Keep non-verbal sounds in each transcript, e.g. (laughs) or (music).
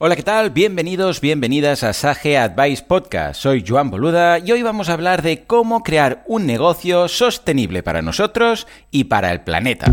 Hola, ¿qué tal? Bienvenidos, bienvenidas a Sage Advice Podcast. Soy Joan Boluda y hoy vamos a hablar de cómo crear un negocio sostenible para nosotros y para el planeta.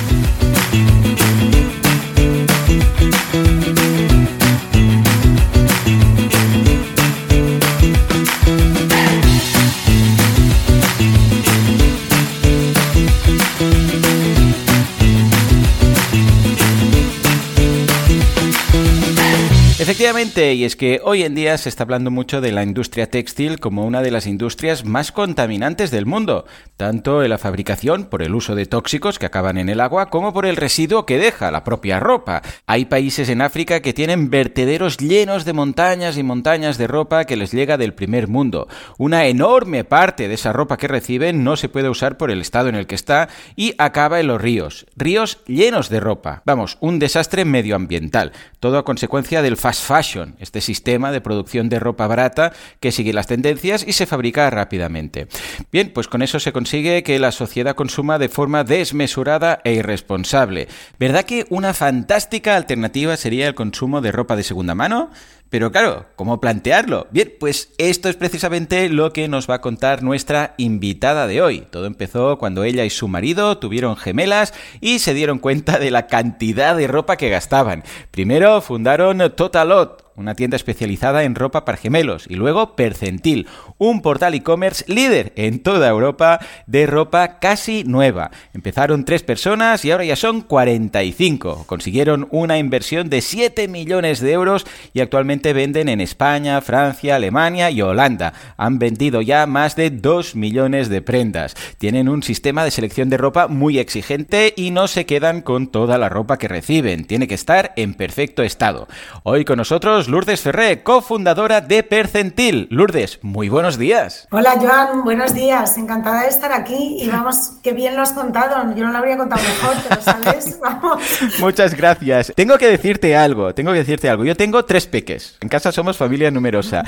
Efectivamente, y es que hoy en día se está hablando mucho de la industria textil como una de las industrias más contaminantes del mundo, tanto en la fabricación por el uso de tóxicos que acaban en el agua como por el residuo que deja la propia ropa. Hay países en África que tienen vertederos llenos de montañas y montañas de ropa que les llega del primer mundo. Una enorme parte de esa ropa que reciben no se puede usar por el estado en el que está y acaba en los ríos. Ríos llenos de ropa. Vamos, un desastre medioambiental. Todo a consecuencia del fast fashion, este sistema de producción de ropa barata que sigue las tendencias y se fabrica rápidamente. Bien, pues con eso se consigue que la sociedad consuma de forma desmesurada e irresponsable. ¿Verdad que una fantástica alternativa sería el consumo de ropa de segunda mano? Pero claro, ¿cómo plantearlo? Bien, pues esto es precisamente lo que nos va a contar nuestra invitada de hoy. Todo empezó cuando ella y su marido tuvieron gemelas y se dieron cuenta de la cantidad de ropa que gastaban. Primero fundaron Totalot, una tienda especializada en ropa para gemelos, y luego Percentil, un portal e-commerce líder en toda Europa de ropa casi nueva. Empezaron tres personas y ahora ya son 45. Consiguieron una inversión de 7 millones de euros y actualmente venden en España, Francia, Alemania y Holanda. Han vendido ya más de 2 millones de prendas. Tienen un sistema de selección de ropa muy exigente y no se quedan con toda la ropa que reciben. Tiene que estar en perfecto estado. Hoy con nosotros Lourdes Ferré, cofundadora de Percentil. Lourdes, muy buenos días. Hola Joan, buenos días. Encantada de estar aquí y vamos, qué bien lo has contado. Yo no lo habría contado mejor, pero sabes, (laughs) vamos. Muchas gracias. Tengo que decirte algo, tengo que decirte algo. Yo tengo tres peques. En casa somos familia numerosa.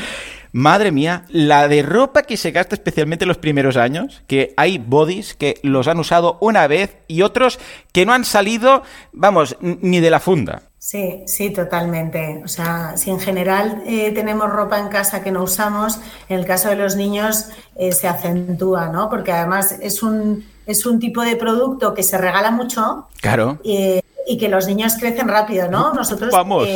Madre mía, la de ropa que se gasta especialmente en los primeros años, que hay bodies que los han usado una vez y otros que no han salido, vamos, ni de la funda. Sí, sí, totalmente. O sea, si en general eh, tenemos ropa en casa que no usamos, en el caso de los niños eh, se acentúa, ¿no? Porque además es un, es un tipo de producto que se regala mucho. Claro. y que los niños crecen rápido, ¿no? Nosotros. Vamos.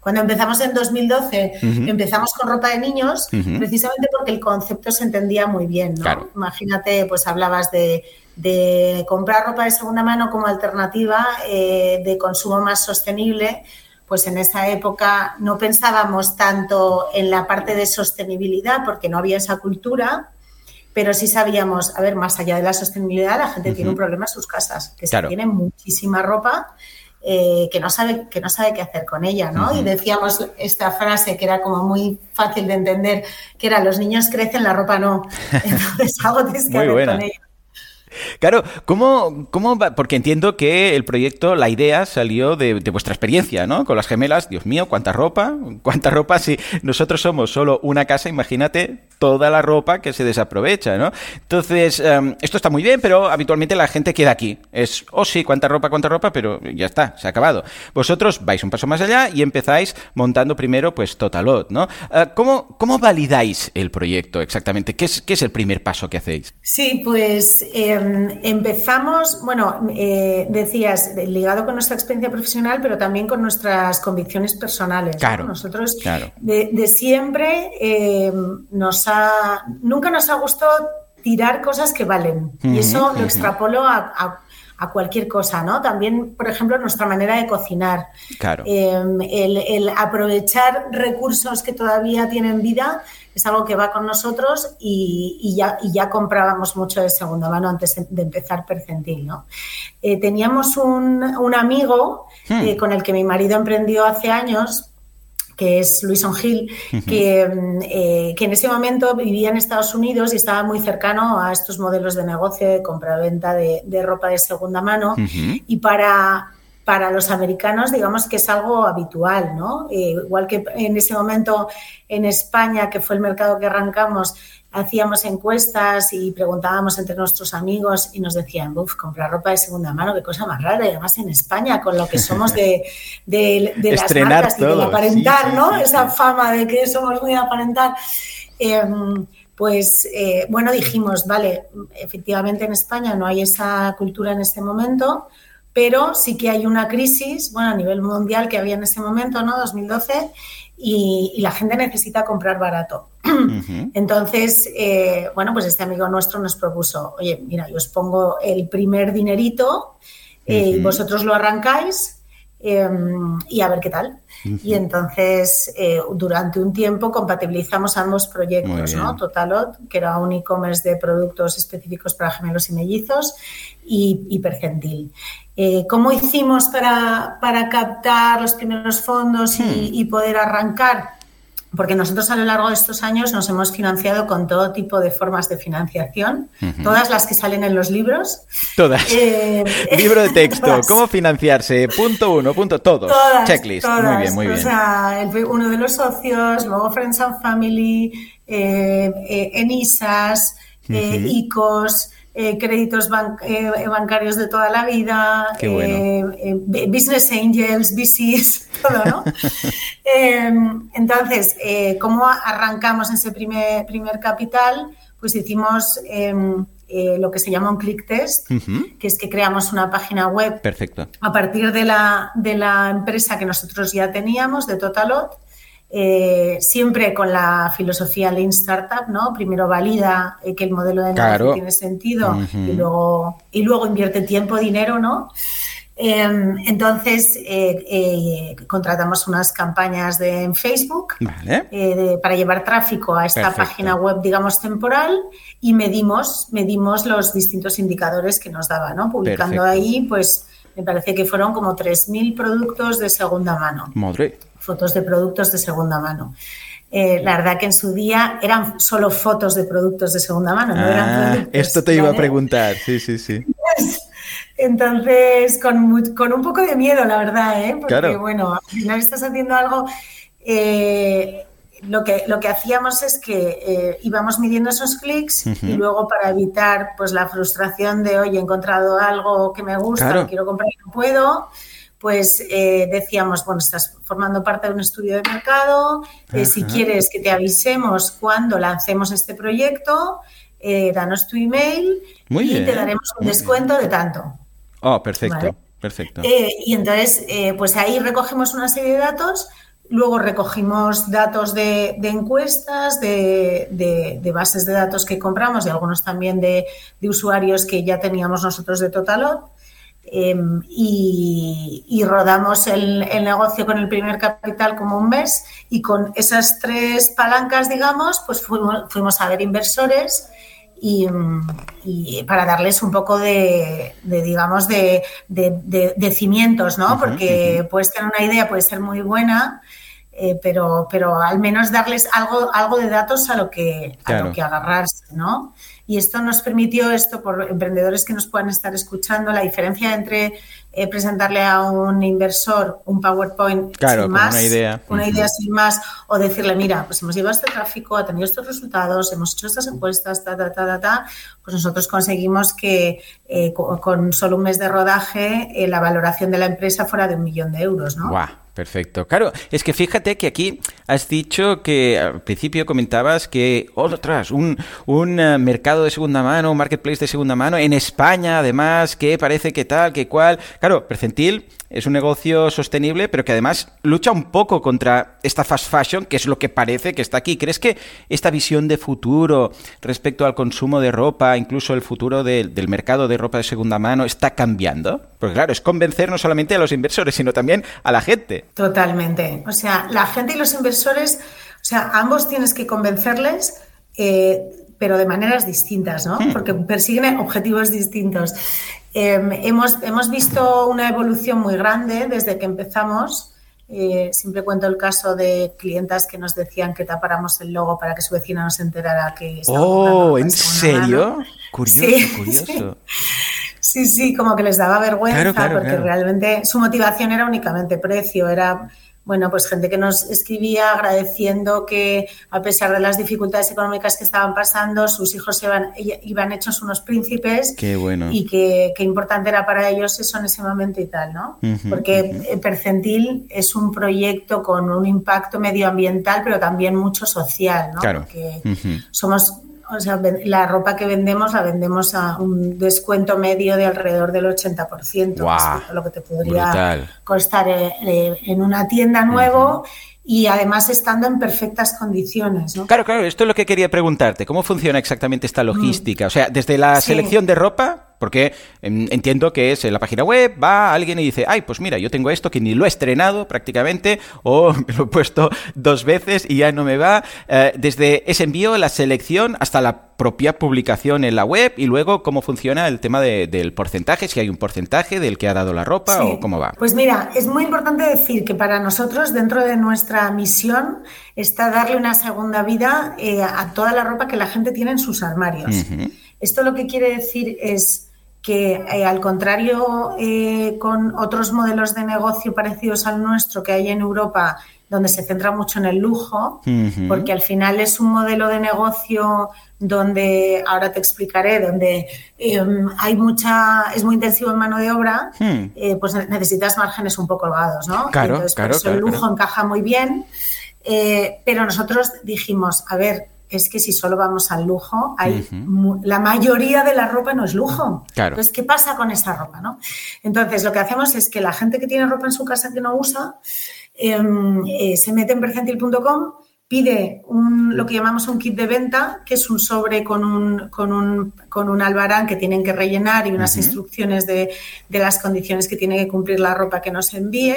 Cuando empezamos en 2012, empezamos con ropa de niños, precisamente porque el concepto se entendía muy bien, ¿no? Imagínate, pues hablabas de de comprar ropa de segunda mano como alternativa eh, de consumo más sostenible, pues en esa época no pensábamos tanto en la parte de sostenibilidad porque no había esa cultura, pero sí sabíamos, a ver, más allá de la sostenibilidad, la gente tiene un problema en sus casas, que se tiene muchísima ropa eh, que, no sabe, que no sabe qué hacer con ella, ¿no? Y decíamos esta frase que era como muy fácil de entender, que era los niños crecen, la ropa no. (laughs) Entonces algo tienes que hacer con ella. Claro, ¿cómo, ¿cómo? Porque entiendo que el proyecto, la idea salió de, vuestra experiencia, ¿no? Con las gemelas, Dios mío, cuánta ropa, cuánta ropa, si nosotros somos solo una casa, imagínate toda la ropa que se desaprovecha, ¿no? Entonces, em, esto está muy bien, pero habitualmente la gente queda aquí. Es, oh sí, cuánta ropa, cuánta ropa, pero ya está, se ha acabado. Vosotros vais un paso más allá y empezáis montando primero, pues, Totalot, ¿no? Eh, ¿cómo, ¿Cómo validáis el proyecto exactamente? ¿Qué es, qué es el primer paso que hacéis? Sí, pues... Em, empezamos, bueno, eh, decías, ligado con nuestra experiencia profesional, pero también con nuestras convicciones personales. Claro. Nosotros De, siempre eh, nos ha, nunca nos ha gustado tirar cosas que valen. y eso lo extrapolo a, a cualquier cosa, ¿no? También, por ejemplo, nuestra manera de cocinar. Claro. Em, el, aprovechar recursos que todavía tienen vida es algo que va con nosotros y, ya, ya, comprábamos mucho de segunda mano antes de empezar Percentil, ¿no? Eh, teníamos un, amigo hmm. eh, con el que mi marido emprendió hace años que es Luis Ongil, que, eh, que, en ese momento vivía en Estados Unidos y estaba muy cercano a estos modelos de negocio de compra-venta de, ropa de segunda mano. Y para, para los americanos, digamos que es algo habitual, ¿no? Eh, igual que en ese momento en España, que fue el mercado que arrancamos, hacíamos encuestas y preguntábamos entre nuestros amigos y nos decían, uff, comprar ropa de segunda mano, qué cosa más rara. Y además en España, con lo que somos de, de, las marcas y de aparentar, ¿no? Esa fama de que somos muy aparentar. Em, pues eh, bueno, dijimos, vale, efectivamente en España no hay esa cultura en este momento, pero sí que hay una crisis, bueno, a nivel mundial que había en ese momento, ¿no? 2012, y, la gente necesita comprar barato. Entonces, eh, bueno, pues este amigo nuestro nos propuso, oye, mira, yo os pongo el primer dinerito, eh, y vosotros lo arrancáis em, y a ver qué tal. Y entonces, eh, durante un tiempo compatibilizamos ambos proyectos, ¿no? Totalot, que era un e-commerce de productos específicos para gemelos y mellizos, y, Percentil. Eh, ¿Cómo hicimos para, captar los primeros fondos y, hmm. poder arrancar? Porque nosotros a lo largo de estos años nos hemos financiado con todo tipo de formas de financiación, todas las que salen en los libros. Todas. Eh, (laughs) Libro de texto, (laughs) cómo financiarse, punto uno, punto todo. Checklist. muy bien, muy bien. O sea, uno de los socios, luego Friends and Family, eh, eh ENISAS, ICOS. Eh, créditos eh, bancarios de toda la vida, eh, business angels, VCs, (laughs) todo, ¿no? (laughs) Em, entonces, ¿cómo arrancamos ese primer, primer capital? Pues hicimos em, lo que se llama un click test, que es que creamos una página web Perfecto. a partir de la, de la empresa que nosotros ya teníamos, de Totalot, eh, siempre con la filosofía Lean Startup, ¿no? Primero valida eh, que el modelo de negocio tiene sentido y, luego, y luego invierte tiempo, dinero, ¿no? Em, entonces, eh, contratamos unas campañas de, en Facebook para llevar tráfico a esta página web, digamos, temporal y medimos, medimos los distintos indicadores que nos daba, ¿no? Publicando ahí, pues, me parece que fueron como 3.000 productos de segunda mano. Madre fotos de productos de segunda mano. Eh, la verdad que en su día eran solo fotos de productos de segunda mano, no eran ah, productos, Esto te iba a preguntar, sí, sí, sí. Entonces, con, un poco de miedo, la verdad, ¿eh? porque bueno, al final estás haciendo algo. Eh, lo, que, lo que hacíamos es que eh, íbamos midiendo esos clics y luego para evitar pues la frustración de, oye, he encontrado algo que me gusta, quiero comprar y no puedo, pues eh, decíamos, bueno, estás formando parte de un estudio de mercado, eh, si quieres que te avisemos cuando lancemos este proyecto, eh, danos tu email y te daremos un descuento de tanto. Oh, perfecto, perfecto. y entonces, pues ahí recogemos una serie de datos, luego recogimos datos de, encuestas, de, bases de datos que compramos y algunos también de, usuarios que ya teníamos nosotros de Totalot. Em, y, rodamos el, negocio con el primer capital como un mes y con esas tres palancas, digamos, pues fuimos, a ver inversores y, para darles un poco de, digamos, de, cimientos, ¿no? Porque puedes tener una idea, puede ser muy buena, eh, pero, pero al menos darles algo, algo de datos a lo que, a lo que agarrarse, ¿no? Y esto nos permitió, esto por emprendedores que nos puedan estar escuchando, la diferencia entre eh, presentarle a un inversor un PowerPoint sin más, una idea, una idea sin más, o decirle, mira, pues hemos llevado este tráfico, ha tenido estos resultados, hemos hecho estas encuestas, ta, ta, ta, ta, ta pues nosotros conseguimos que eh, con, solo un mes de rodaje eh, la valoración de la empresa fuera de un millón de euros, ¿no? Perfecto. Claro, es que fíjate que aquí has dicho que al principio comentabas que, otras, un, un eh, mercado de segunda mano, un marketplace de segunda mano, en España además, que parece que tal, que cual. Claro, Percentil es un negocio sostenible, pero que además lucha un poco contra esta fast fashion, que es lo que parece que está aquí. ¿Crees que esta visión de futuro respecto al consumo de ropa, incluso el futuro del mercado de ropa de segunda mano, está cambiando? Porque claro, es convencer no solamente a los inversores, sino también a la gente. Totalmente. O sea, la gente y los inversores, o sea, ambos tienes que convencerles. Eh, pero de maneras distintas, ¿no? Hmm. Porque persiguen objetivos distintos. Em, hemos, hemos visto una evolución muy grande desde que empezamos. Eh, siempre cuento el caso de clientas que nos decían que tapáramos el logo para que su vecina no se enterara que Oh, ¿en serio? Curioso, (laughs) sí, curioso. Sí. sí. como que les daba vergüenza porque realmente su motivación era únicamente precio, era bueno, pues gente que nos escribía agradeciendo que a pesar de las dificultades económicas que estaban pasando, sus hijos iban, iban hechos unos príncipes Qué bueno. y que, importante era para ellos eso en ese momento y tal, ¿no? Porque Percentil es un proyecto con un impacto medioambiental, pero también mucho social, ¿no? Claro. Porque somos o sea, la ropa que vendemos la vendemos a un descuento medio de alrededor del 80%, lo que te podría costar eh, eh, en una tienda nuevo. Y además estando en perfectas condiciones. ¿no? Claro, claro, esto es lo que quería preguntarte. ¿Cómo funciona exactamente esta logística? O sea, desde la selección de ropa porque em, entiendo que es en la página web, va alguien y dice, ay, pues mira, yo tengo esto que ni lo he estrenado prácticamente, o (laughs) me lo he puesto dos veces y ya no me va. Eh, desde ese envío, la selección, hasta la propia publicación en la web y luego cómo funciona el tema del porcentaje, si hay un porcentaje del que ha dado la ropa o cómo va. Pues mira, es muy importante decir que para nosotros dentro de nuestra misión está darle una segunda vida eh, a toda la ropa que la gente tiene en sus armarios. Esto lo que quiere decir es que eh, al contrario eh, con otros modelos de negocio parecidos al nuestro que hay en Europa, donde se centra mucho en el lujo, porque al final es un modelo de negocio donde, ahora te explicaré, donde em, hay mucha, es muy intensivo en mano de obra, hmm. eh, pues necesitas márgenes un poco holgados, ¿no? Claro, Entonces, claro, por eso el lujo encaja muy bien, pero nosotros dijimos, a ver, es que si solo vamos al lujo, hay la mayoría de la ropa no es lujo. Entonces, ¿qué pasa con esa ropa? ¿no? Entonces, lo que hacemos es que la gente que tiene ropa en su casa que no usa, eh, se mete en percentil.com, pide un, lo que llamamos un kit de venta, que es un sobre con un, con un, con un albarán que tienen que rellenar y unas instrucciones de, de las condiciones que tiene que cumplir la ropa que nos envíe.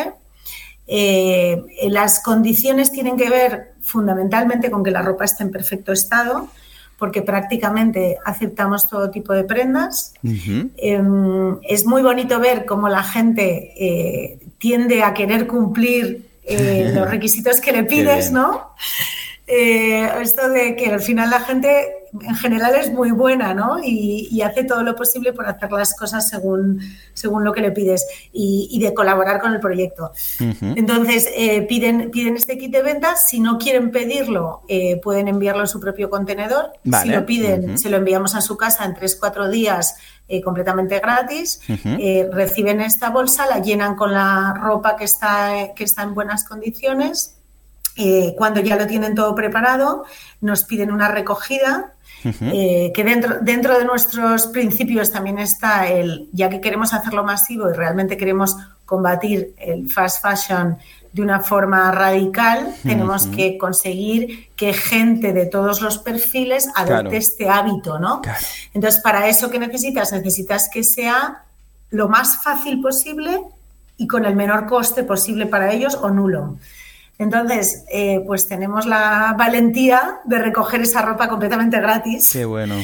Eh, las condiciones tienen que ver fundamentalmente con que la ropa esté en perfecto estado, porque prácticamente aceptamos todo tipo de prendas. Em, es muy bonito ver cómo la gente eh, tiende a querer cumplir eh, los requisitos que le pides, ¿no? esto de que al final la gente en general es muy buena, ¿no? Y, hace todo lo posible por hacer las cosas según, según lo que le pides y, de colaborar con el proyecto. Entonces, eh, piden, piden este kit de venta. Si no quieren pedirlo, eh, pueden enviarlo en su propio contenedor. Si lo piden, se lo enviamos a su casa en 3-4 días eh, completamente gratis. reciben esta bolsa, la llenan con la ropa que está, que está en buenas condiciones. Cuando ya lo tienen todo preparado, nos piden una recogida eh, que dentro, dentro de nuestros principios también está el, ya que queremos hacerlo masivo y realmente queremos combatir el fast fashion de una forma radical, tenemos que conseguir que gente de todos los perfiles adopte este hábito, ¿no? Entonces, para eso, ¿qué necesitas? Necesitas que sea lo más fácil posible y con el menor coste posible para ellos o nulo. Entonces, eh, pues tenemos la valentía de recoger esa ropa completamente gratis. Qué bueno.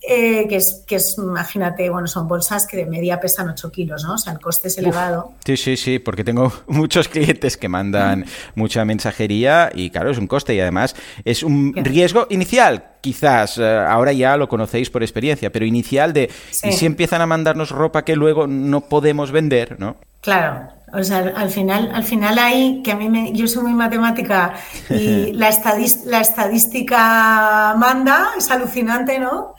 Eh, que, es, que es, imagínate, bueno, son bolsas que de media pesan 8 kilos, ¿no? O sea, el coste es elevado. sí, sí, sí, porque tengo (laughs) muchos clientes que mandan mucha mensajería y claro, es un coste y además es un riesgo inicial. Quizás eh, ahora ya lo conocéis por experiencia, pero inicial de y si empiezan a mandarnos ropa que luego no podemos vender, ¿no? Claro, o sea, al final, al final hay, que a mí me, yo soy muy matemática y (laughs) la, la estadística manda, es alucinante, ¿no?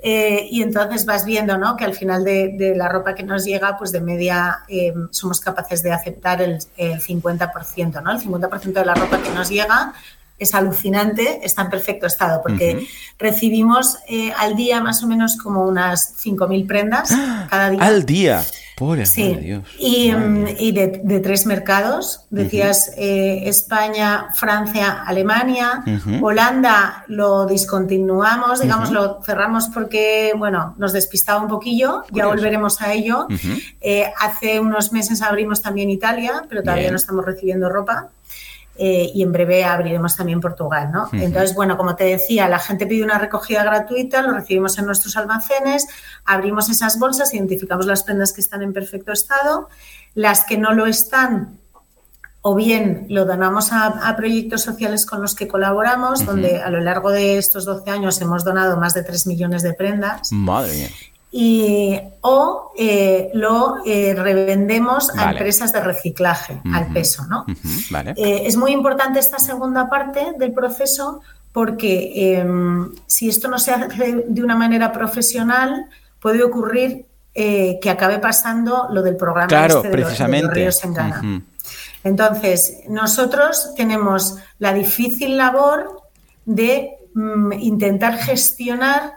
Eh, y entonces vas viendo, ¿no? Que al final de, la ropa que nos llega, pues de media eh, somos capaces de aceptar el, 50%, ¿no? El 50% de la ropa que nos llega es alucinante, está en perfecto estado, porque recibimos eh, al día más o menos como unas 5.000 prendas cada día. Al día. Pobre, sí. Dios. Y, mm, y de, tres mercados, decías eh, España, Francia, Alemania. Holanda lo discontinuamos, digamos, lo cerramos porque, bueno, nos despistaba un poquillo, ya volveremos a ello. Eh, hace unos meses abrimos también Italia, pero todavía no estamos recibiendo ropa. Eh, y en breve abriremos también Portugal, ¿no? Entonces, bueno, como te decía, la gente pide una recogida gratuita, lo recibimos en nuestros almacenes, abrimos esas bolsas, identificamos las prendas que están en perfecto estado, las que no lo están, o bien lo donamos a, proyectos sociales con los que colaboramos, donde a lo largo de estos 12 años hemos donado más de 3 millones de prendas. Madre mía y, o eh, lo eh, revendemos a empresas de reciclaje al peso. ¿no? Eh, es muy importante esta segunda parte del proceso porque em, si esto no se hace de una manera profesional, puede ocurrir que acabe pasando lo del programa claro, este de, precisamente. Ríos en Ghana. Entonces, nosotros tenemos la difícil labor de mm, intentar gestionar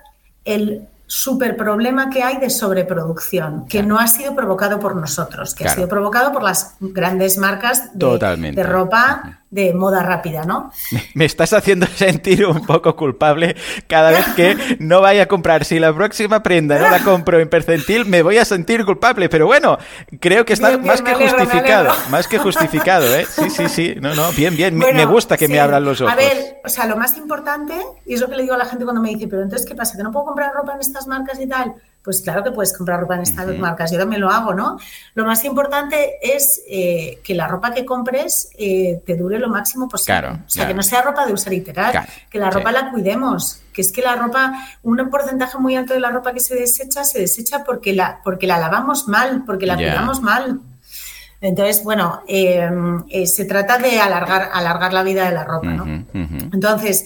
el super problema que hay de sobreproducción, que no ha sido provocado por nosotros, que ha sido provocado por las grandes marcas de ropa de moda rápida, ¿no? Me estás haciendo (laughs) sentir un poco culpable cada vez que no vaya a comprar. Si la próxima prenda no la (laughs) compro en percentil, me voy a sentir culpable. Pero bueno, creo que está más que justificado. Más que justificado, ¿eh? Sí, sí, sí. No, no, bien, bien. me gusta que me abran los ojos. A ver, o sea, lo más importante, y es lo que le digo a la gente cuando me dice, pero entonces, ¿qué pasa? ¿Que no puedo comprar ropa en estas marcas y tal? Pues claro que puedes comprar ropa en estas marcas, yo también lo hago, ¿no? Lo más importante es eh, que la ropa que compres eh, te dure lo máximo posible. o sea, que no sea ropa de usar y tirar, que la ropa la cuidemos, que es que la ropa, un porcentaje muy alto de la ropa que se desecha, se desecha porque la, porque la lavamos mal, porque la cuidamos mal. Entonces, bueno, eh, se trata de alargar, alargar la vida de la ropa, ¿no? Entonces,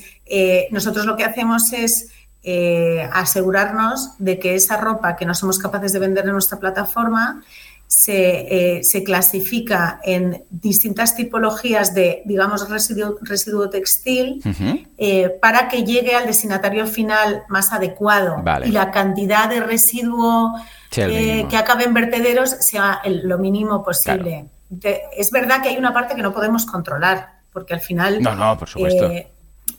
nosotros lo que hacemos es eh, asegurarnos de que esa ropa que no somos capaces de vender en nuestra plataforma se, eh, clasifica en distintas tipologías de, digamos, residuo, residuo textil eh, para que llegue al destinatario final más adecuado. Y la cantidad de residuo que acabe en vertederos sea lo mínimo posible. es verdad que hay una parte que no podemos controlar, porque al final... No, no, por supuesto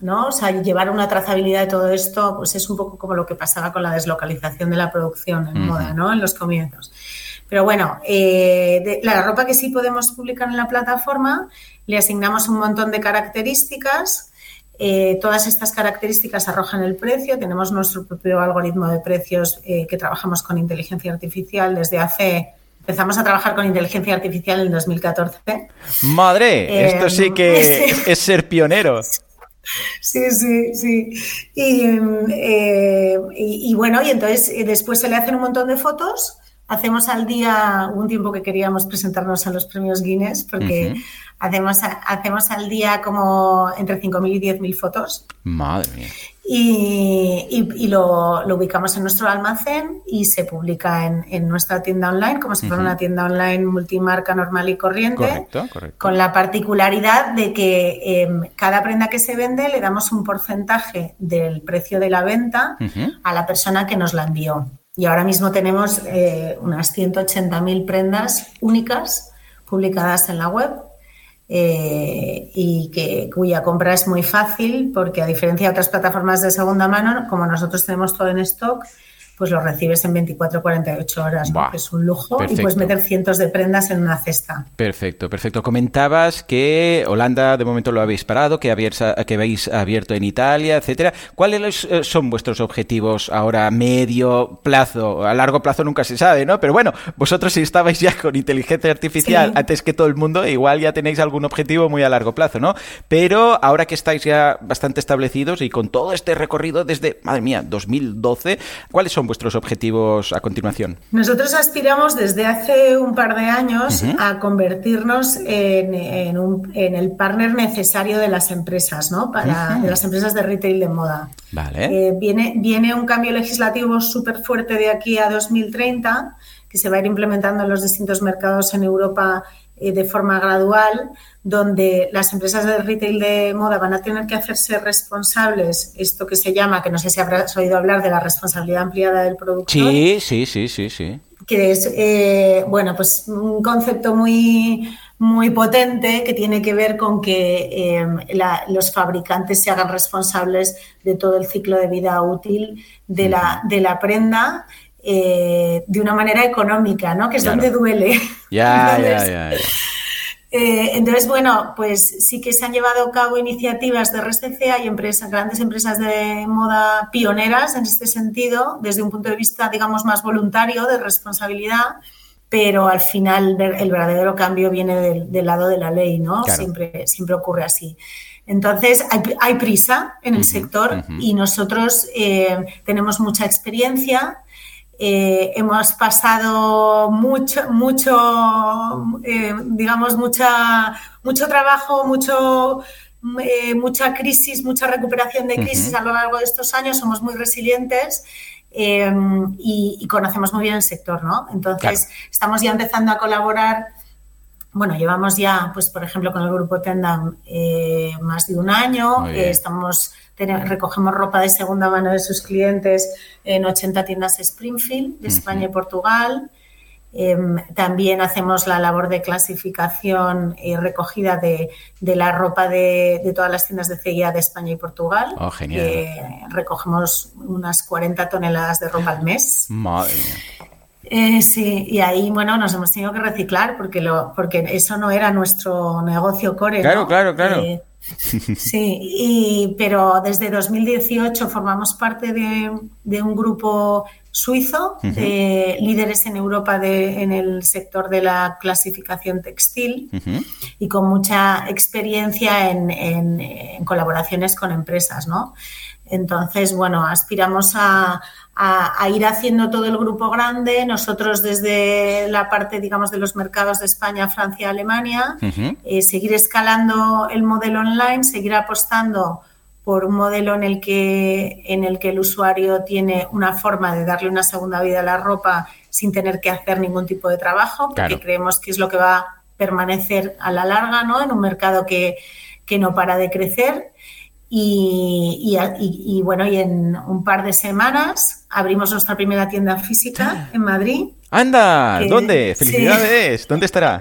¿no? O sea, llevar una trazabilidad de todo esto, pues es un poco como lo que pasaba con la deslocalización de la producción en moda, ¿no? En los comienzos. Pero bueno, eh, la ropa que sí podemos publicar en la plataforma, le asignamos un montón de características. Eh, todas estas características arrojan el precio. Tenemos nuestro propio algoritmo de precios eh, que trabajamos con inteligencia artificial desde hace Empezamos a trabajar con inteligencia artificial en 2014. Madre, esto sí que (laughs) es ser pionero. Sí, sí, sí. Eh, y, bueno, y entonces eh, después se le hacen un montón de fotos. Hacemos al día un tiempo que queríamos presentarnos a los premios Guinness, porque hacemos, hacemos al día como entre 5.000 y 10.000 fotos. Madre mía y, lo, ubicamos en nuestro almacén y se publica en, nuestra tienda online, como si fuera una tienda online multimarca normal y corriente, con la particularidad de que em, cada prenda que se vende le damos un porcentaje del precio de la venta a la persona que nos la envió. Y ahora mismo tenemos eh, unas 180.000 prendas únicas publicadas en la web eh, y que, cuya compra es muy fácil porque a diferencia de otras plataformas de segunda mano, como nosotros tenemos todo en stock, pues lo recibes en 24 48 horas, es un lujo y puedes meter cientos de prendas en una cesta. Perfecto, perfecto. Comentabas que Holanda de momento lo habéis parado, que, que habéis abierto en Italia, etcétera. ¿Cuáles eh, son vuestros objetivos ahora medio plazo? A largo plazo nunca se sabe, ¿no? Pero bueno, vosotros si estabais ya con inteligencia artificial antes que todo el mundo, igual ya tenéis algún objetivo muy a largo plazo, ¿no? Pero ahora que estáis ya bastante establecidos y con todo este recorrido desde, madre mía, 2012, ¿cuáles son vuestros objetivos a continuación? Nosotros aspiramos desde hace un par de años a convertirnos en, el partner necesario de las empresas, ¿no? Para, de las empresas de retail de moda. Vale. Eh, viene, viene un cambio legislativo súper fuerte de aquí a 2030 que se va a ir implementando en los distintos mercados en Europa de forma gradual, donde las empresas de retail de moda van a tener que hacerse responsables, esto que se llama, que no sé si habrás oído hablar de la responsabilidad ampliada del productor. Sí, sí, sí, sí, sí. Que es, eh, bueno, pues un concepto muy, muy potente que tiene que ver con que em, los fabricantes se hagan responsables de todo el ciclo de vida útil de la, de la prenda eh, de una manera económica, ¿no? Que es donde duele. Ya, (laughs) ya, ya, eh, entonces, bueno, pues sí que se han llevado a cabo iniciativas de RSC, hay empresas, grandes empresas de moda pioneras en este sentido, desde un punto de vista, digamos, más voluntario, de responsabilidad, pero al final el verdadero cambio viene del, lado de la ley, ¿no? Siempre, siempre ocurre así. Entonces, hay, prisa en el sector y nosotros eh, tenemos mucha experiencia eh, hemos pasado mucho, mucho, eh, digamos, mucha, mucho trabajo, mucho, eh, mucha crisis, mucha recuperación de crisis a lo largo de estos años. Somos muy resilientes. Y, conocemos muy bien el sector, ¿no? Entonces, estamos ya empezando a colaborar bueno, llevamos ya, pues por ejemplo, con el grupo Tendam más de un año. estamos recogemos ropa de segunda mano de sus clientes en 80 tiendas Springfield de España y Portugal. Em, también hacemos la labor de clasificación y recogida de, la ropa de, todas las tiendas de CIA de España y Portugal. Oh, genial. recogemos unas 40 toneladas de ropa al mes. Madre eh, sí, y ahí, bueno, nos hemos tenido que reciclar porque, lo, porque eso no era nuestro negocio core. Claro, claro, claro. Eh, Sí, y, pero desde 2018 formamos parte de, un grupo suizo de líderes en Europa de, en el sector de la clasificación textil y con mucha experiencia en, en, colaboraciones con empresas, ¿no? Entonces, bueno, aspiramos a, a, ir haciendo todo el grupo grande. Nosotros desde la parte, digamos, de los mercados de España, Francia, Alemania, eh, seguir escalando el modelo online, seguir apostando por un modelo en el que en el que el usuario tiene una forma de darle una segunda vida a la ropa sin tener que hacer ningún tipo de trabajo, porque creemos que es lo que va a permanecer a la larga, ¿no? En un mercado que, que no para de crecer. Y, y, bueno, y en un par de semanas abrimos nuestra primera tienda física en Madrid. ¡Anda! ¿Dónde? ¡Felicidades! ¿Dónde estará?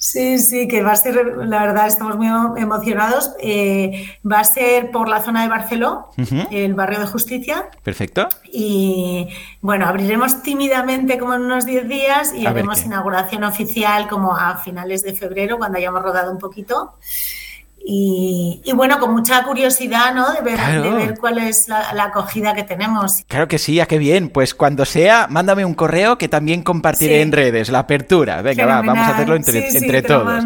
Sí, sí, que va a ser, la verdad, estamos muy emocionados. Eh, va a ser por la zona de Barceló, el barrio de Justicia. Perfecto. Y bueno, abriremos tímidamente como en unos 10 días y haremos inauguración oficial como a finales de febrero, cuando hayamos rodado un poquito. Y, bueno, con mucha curiosidad, ¿no? De ver, cuál es la, acogida que tenemos. Claro que sí, a qué bien. Pues cuando sea, mándame un correo que también compartiré en redes, la apertura. Venga, va, vamos a hacerlo entre, entre todos.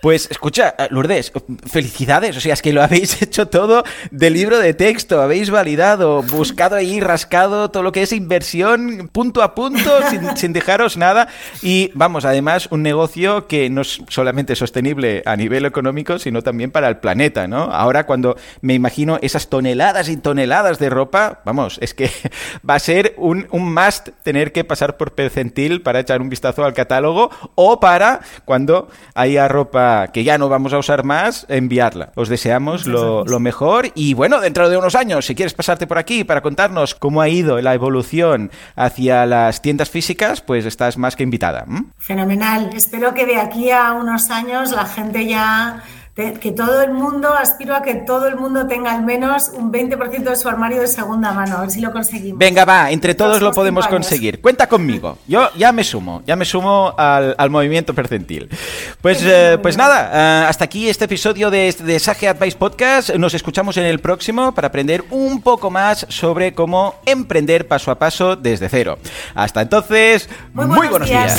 Pues escucha, eh, Lourdes, felicidades. O sea, es que lo habéis (laughs) hecho todo de libro de texto, habéis validado, buscado ahí, rascado todo lo que es inversión punto a punto, (laughs) sin, sin dejaros nada. Y vamos, además, un negocio que no es solamente sostenible a nivel económico, sino también para el planeta, ¿no? Ahora cuando me imagino esas toneladas y toneladas de ropa, vamos, es que (laughs) va a ser un, un must tener que pasar por Percentil para echar un vistazo al catálogo o para cuando haya ropa que ya no vamos a usar más, enviarla. Os deseamos lo, mejor y bueno, dentro de unos años, si quieres pasarte por aquí para contarnos cómo ha ido la evolución hacia las tiendas físicas, pues estás más que invitada. Fenomenal. Espero que de aquí a unos años la gente ya que todo el mundo, aspiro a que todo el mundo tenga al menos un 20% de su armario de segunda mano, a ver si lo conseguimos. Venga, va, entre todos lo podemos conseguir. Cuenta conmigo, yo ya me sumo, ya me sumo al, movimiento percentil. Pues, eh, pues nada, eh, hasta aquí este episodio de, de Sage Advice Podcast. Nos escuchamos en el próximo para aprender un poco más sobre cómo emprender paso a paso desde cero. Hasta entonces, muy buenos, días.